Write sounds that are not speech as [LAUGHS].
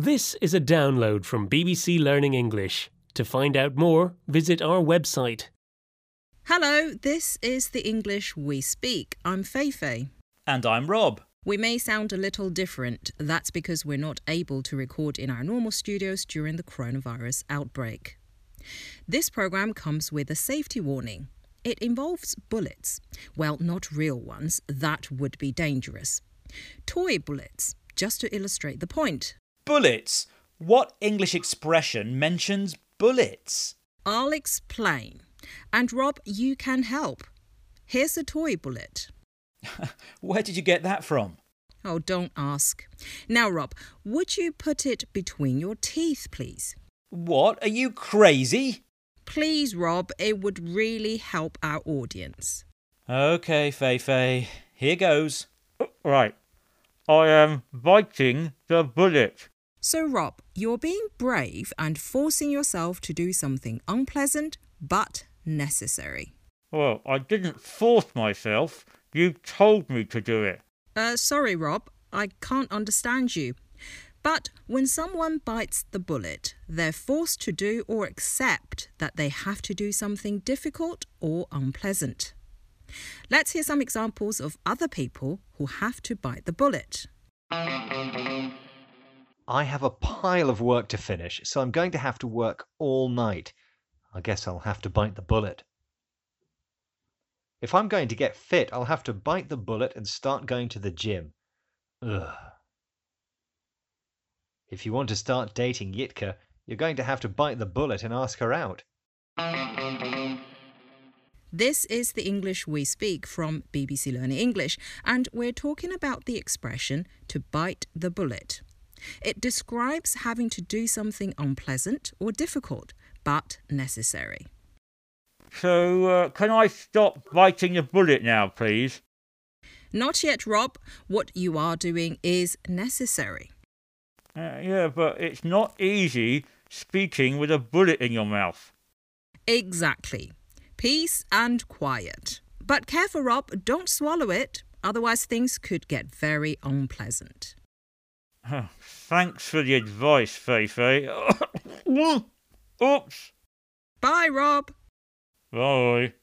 This is a download from BBC Learning English. To find out more, visit our website. Hello, this is the English we speak. I'm Feifei. And I'm Rob. We may sound a little different. That's because we're not able to record in our normal studios during the coronavirus outbreak. This program comes with a safety warning. It involves bullets. Well, not real ones, that would be dangerous. Toy bullets, just to illustrate the point. Bullets? What English expression mentions bullets? I'll explain. And Rob, you can help. Here's a toy bullet. [LAUGHS] Where did you get that from? Oh, don't ask. Now, Rob, would you put it between your teeth, please? What? Are you crazy? Please, Rob, it would really help our audience. Okay, Feifei. Here goes. Right. I am biting the bullet. So, Rob, you're being brave and forcing yourself to do something unpleasant but necessary. Well, I didn't force myself. You told me to do it. Uh, sorry, Rob, I can't understand you. But when someone bites the bullet, they're forced to do or accept that they have to do something difficult or unpleasant. Let's hear some examples of other people who have to bite the bullet. I have a pile of work to finish, so I'm going to have to work all night. I guess I'll have to bite the bullet. If I'm going to get fit, I'll have to bite the bullet and start going to the gym. Ugh. If you want to start dating Yitka, you're going to have to bite the bullet and ask her out. This is the English we speak from BBC Learning English, and we're talking about the expression to bite the bullet. It describes having to do something unpleasant or difficult, but necessary. So, uh, can I stop biting the bullet now, please? Not yet, Rob. What you are doing is necessary. Uh, yeah, but it's not easy speaking with a bullet in your mouth. Exactly. Peace and quiet. But careful, Rob, don't swallow it, otherwise, things could get very unpleasant. Thanks for the advice, Feifei. [COUGHS] Oops. Bye, Rob. Bye.